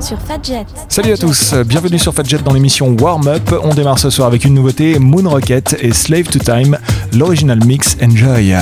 sur Fadjet. Salut à tous, bienvenue sur Fadjet dans l'émission Warm Up. On démarre ce soir avec une nouveauté, Moon Rocket et Slave to Time, l'original mix Enjoy.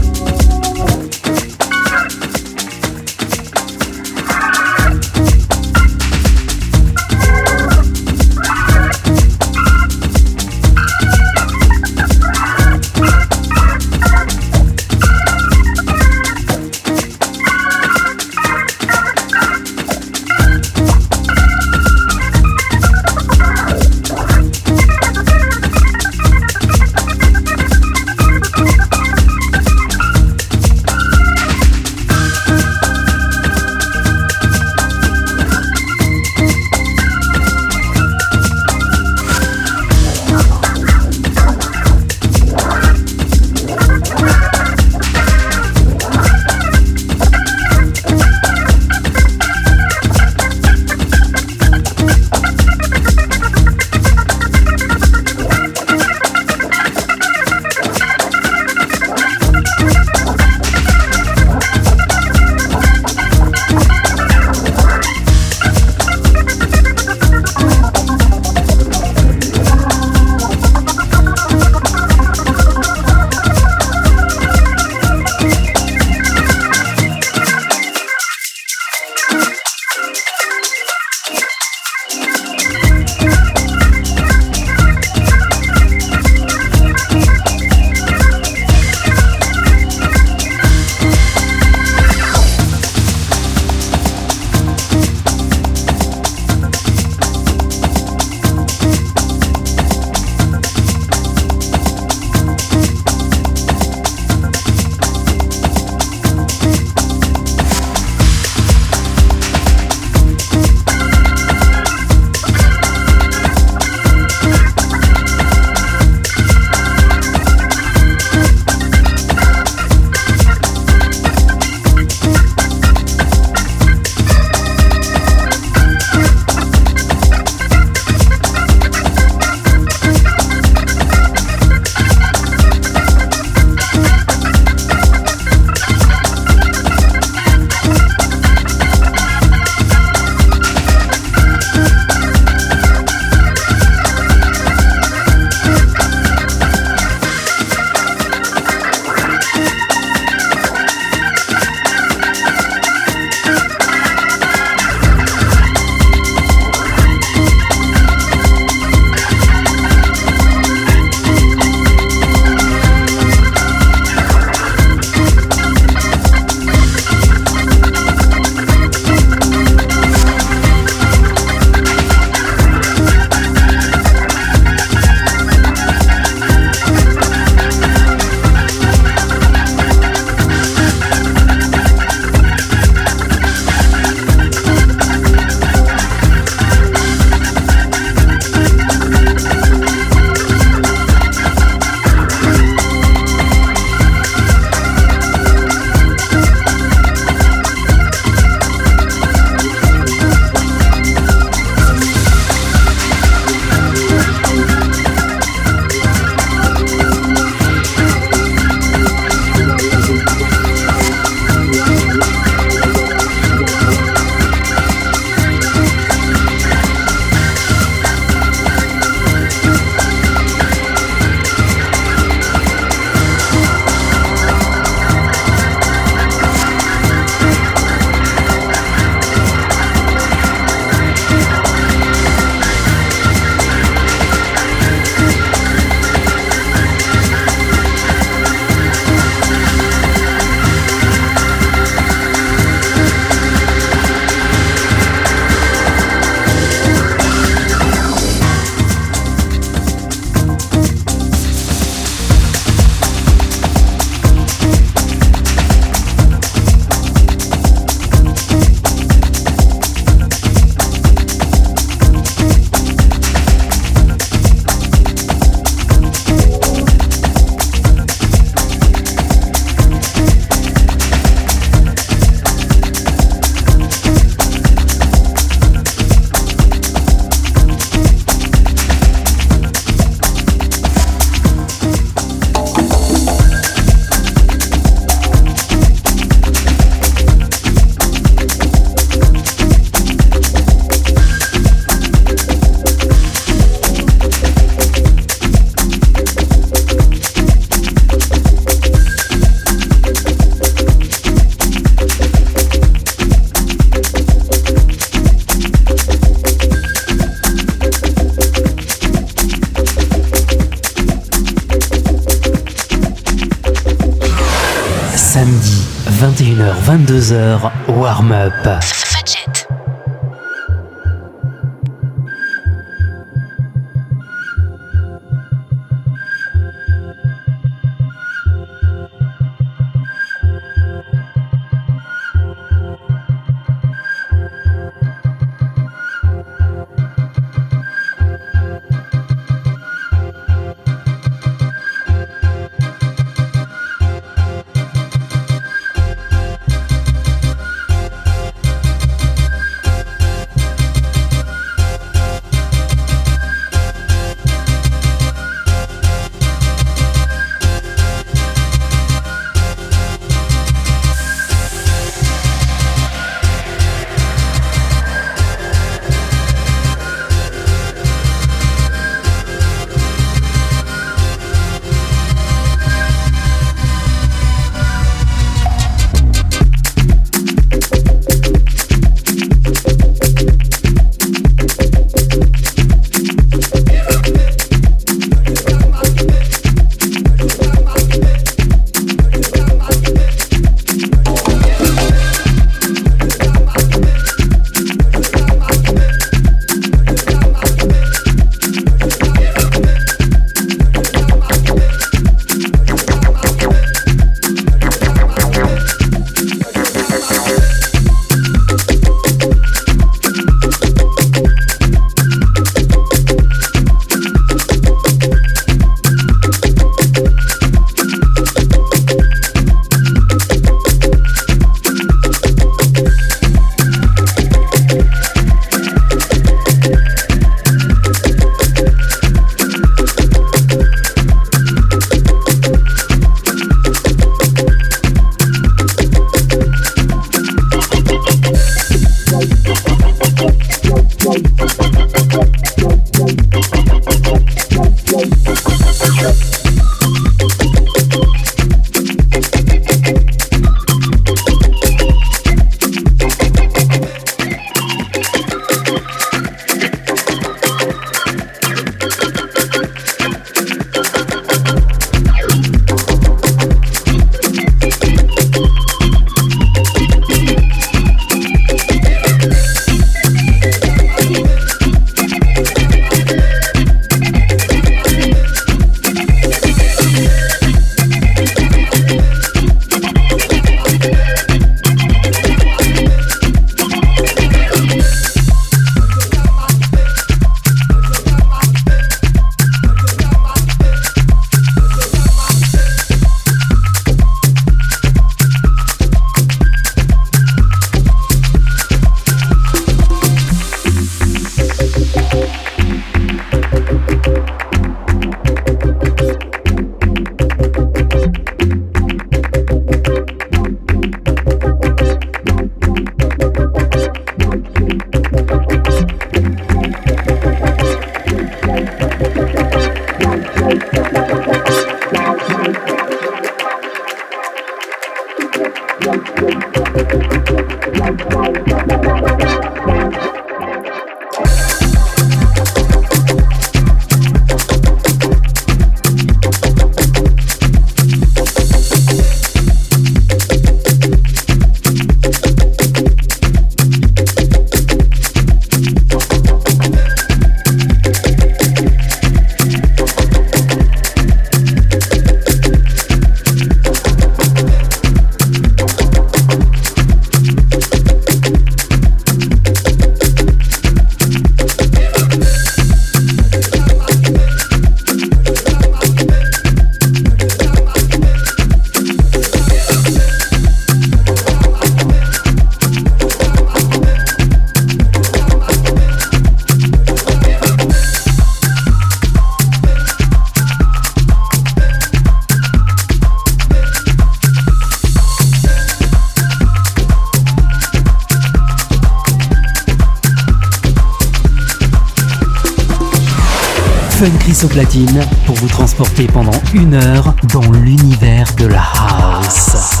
Platine pour vous transporter pendant une heure dans l'univers de la house.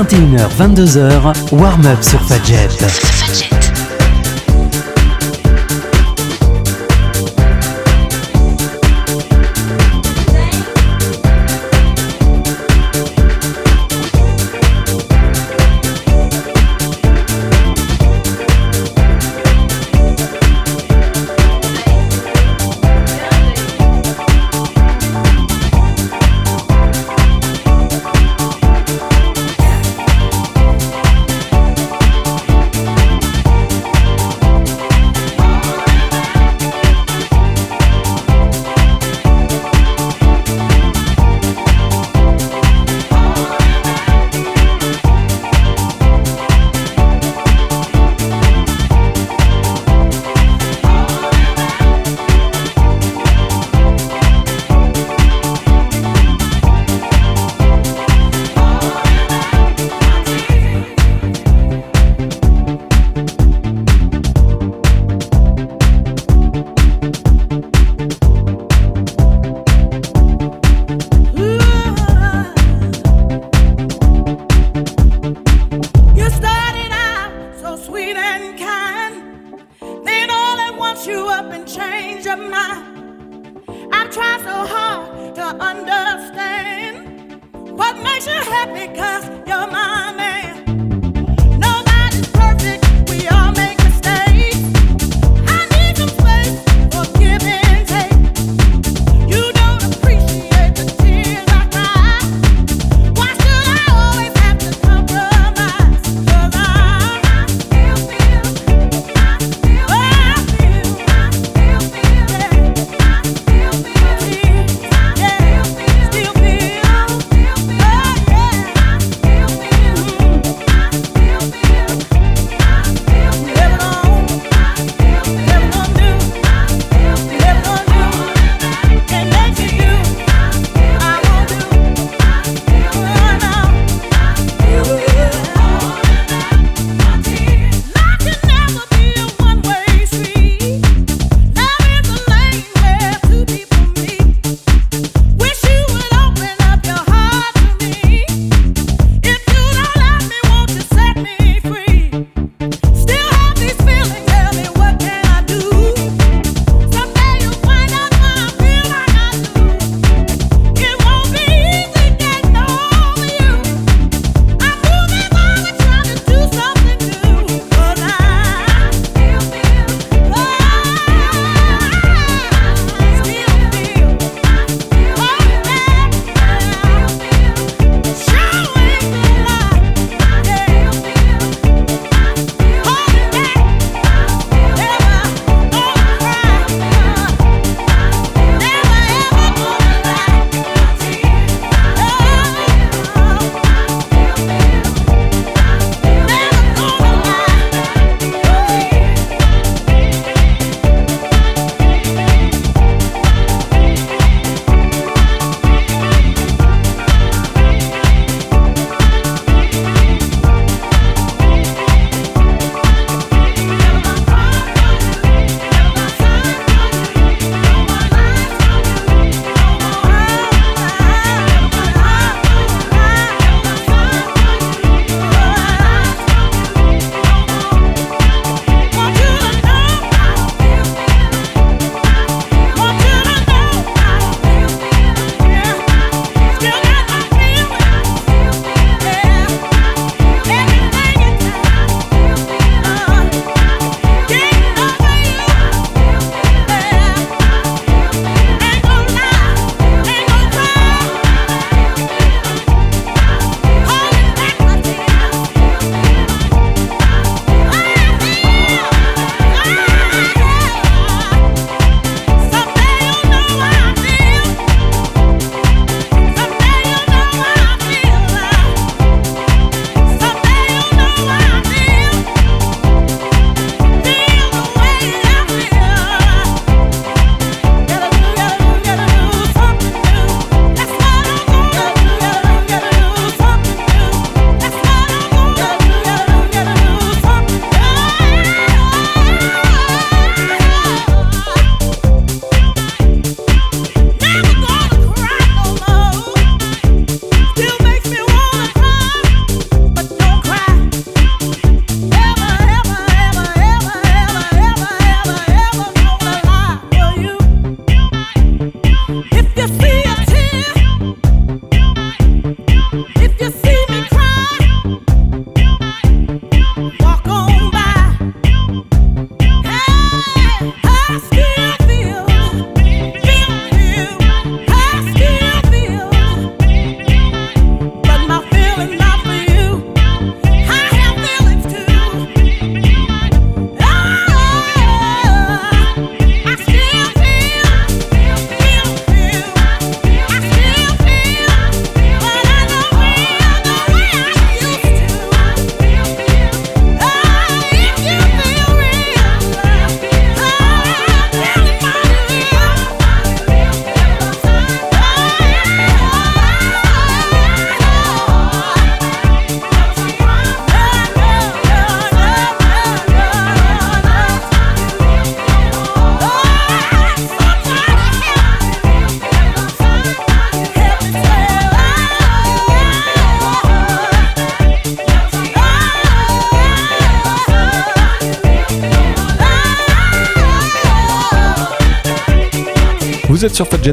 21h, 22h, warm-up sur Fadjet.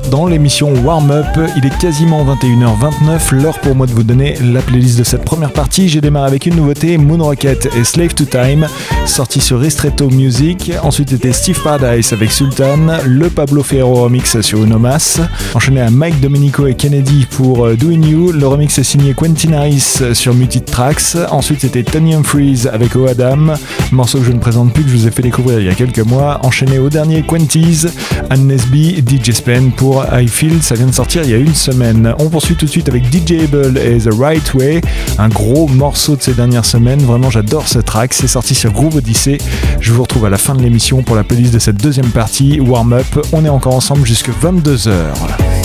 Dans l'émission Warm Up. Il est quasiment 21h29, l'heure pour moi de vous donner la playlist de cette première partie. J'ai démarré avec une nouveauté, Moon Rocket et Slave to Time, sorti sur Ristretto Music. Ensuite était Steve Paradise avec Sultan, le Pablo Ferro remix sur Unomas. Enchaîné à Mike Domenico et Kennedy pour euh, Doing You. Le remix est signé Quentin Harris sur Muted Tracks. Ensuite c'était Tony Humphries avec O Adam, morceau que je ne présente plus que je vous ai fait découvrir il y a quelques mois. Enchaîné au dernier Quenties, Anne Nesby, DJ Spen pour I Feel, ça vient de sortir il y a une semaine. On poursuit tout de suite avec DJ Able et The Right Way, un gros morceau de ces dernières semaines. Vraiment, j'adore ce track. C'est sorti sur Groove Odyssey. Je vous retrouve à la fin de l'émission pour la playlist de cette deuxième partie, Warm Up. On est encore ensemble jusqu'à 22h.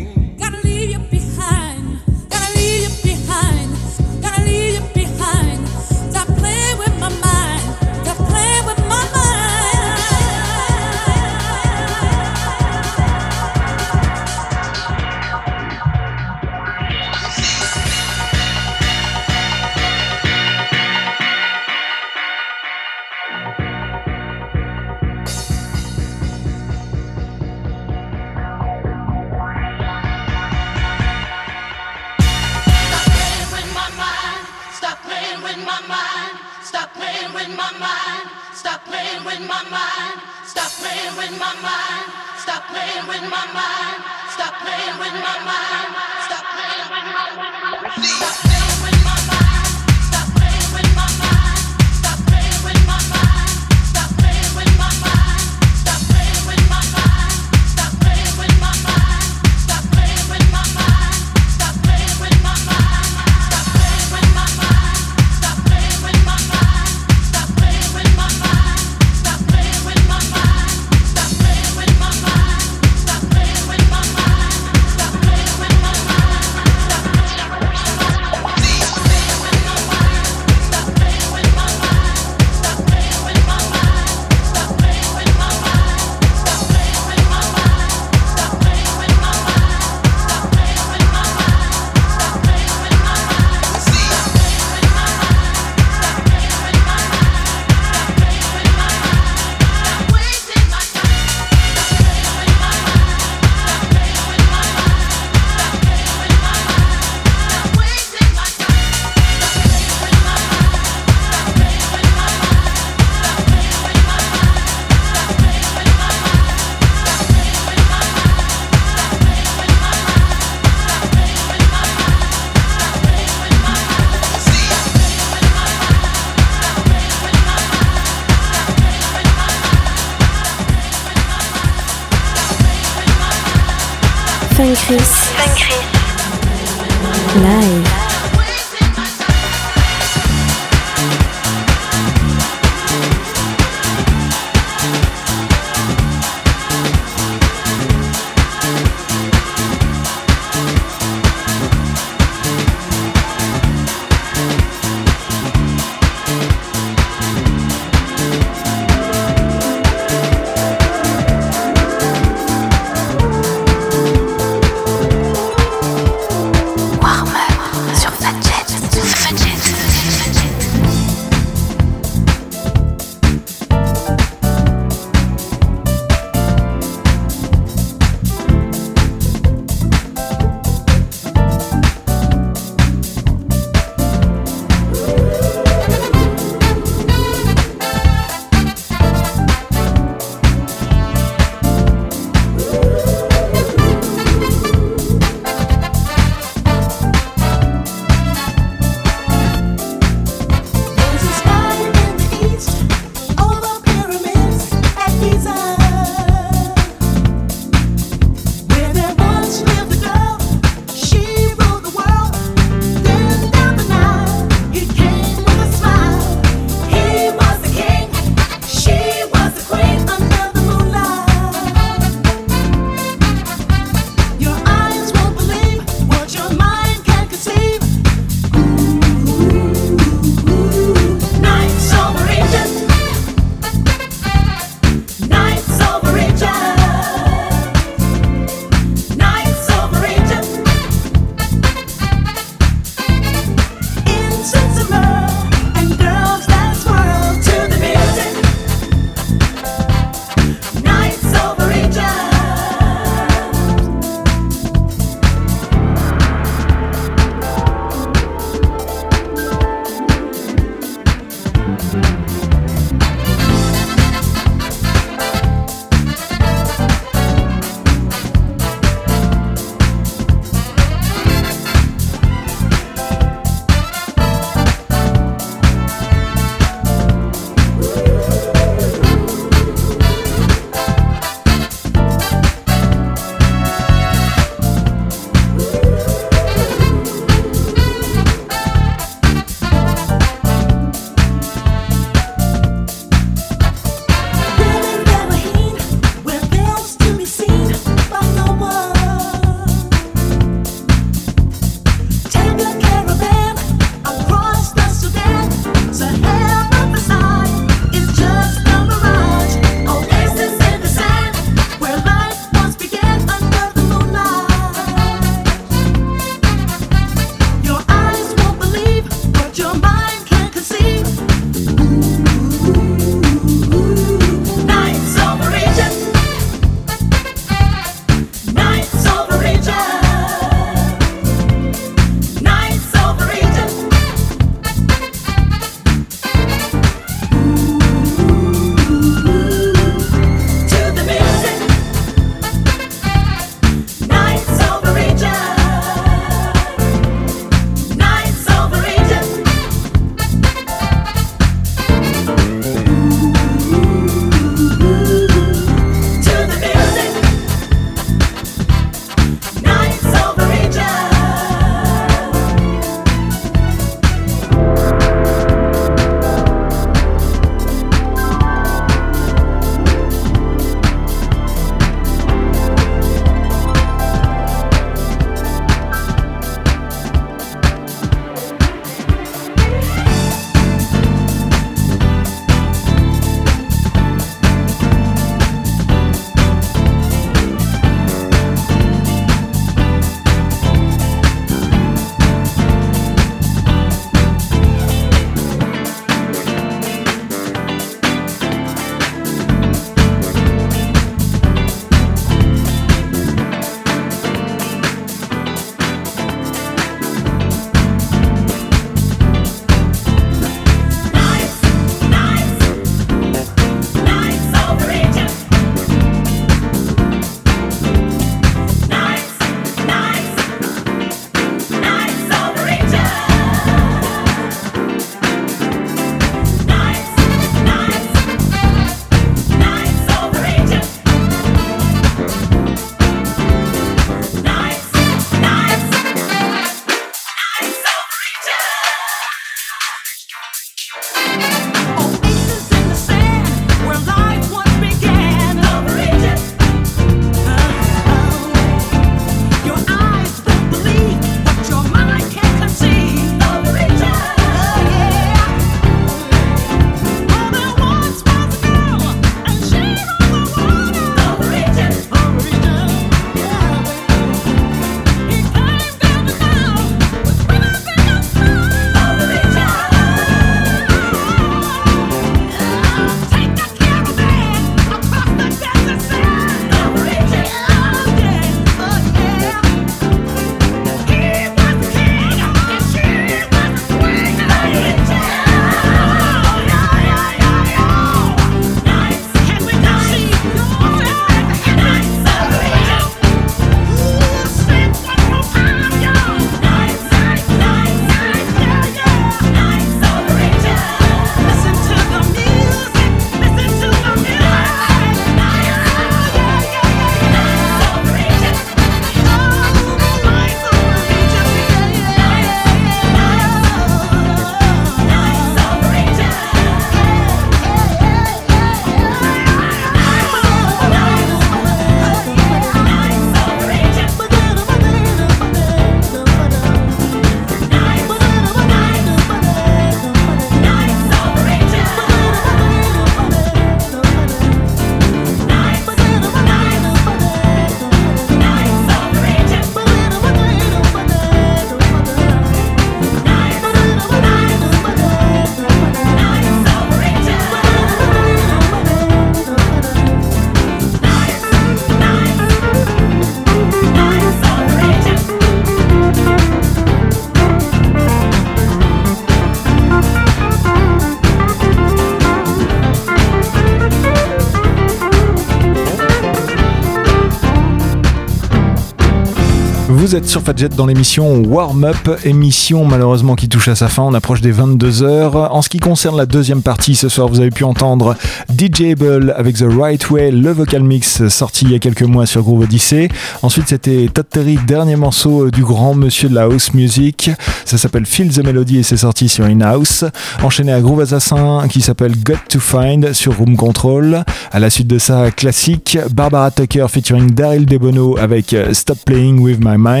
Vous êtes sur Fadjet dans l'émission Warm Up, émission malheureusement qui touche à sa fin. On approche des 22h. En ce qui concerne la deuxième partie, ce soir vous avez pu entendre DJ Able avec The Right Way, le vocal mix sorti il y a quelques mois sur Groove Odyssey. Ensuite c'était Todd Terry, dernier morceau du grand monsieur de la house music. Ça s'appelle Feel the Melody et c'est sorti sur In House. Enchaîné à Groove Assassin qui s'appelle Got to Find sur Room Control. À la suite de ça, classique, Barbara Tucker featuring Daryl Debono avec Stop Playing with My Mind.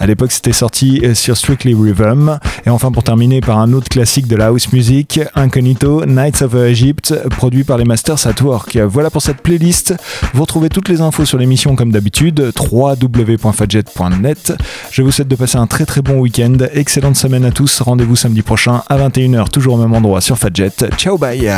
À l'époque, c'était sorti euh, sur Strictly Rhythm. Et enfin, pour terminer, par un autre classique de la house music, Incognito, Nights of Egypt, produit par les Masters at Work. Voilà pour cette playlist. Vous retrouvez toutes les infos sur l'émission comme d'habitude, www.fadjet.net. Je vous souhaite de passer un très très bon week-end. Excellente semaine à tous. Rendez-vous samedi prochain à 21h, toujours au même endroit sur Fadjet. Ciao, bye!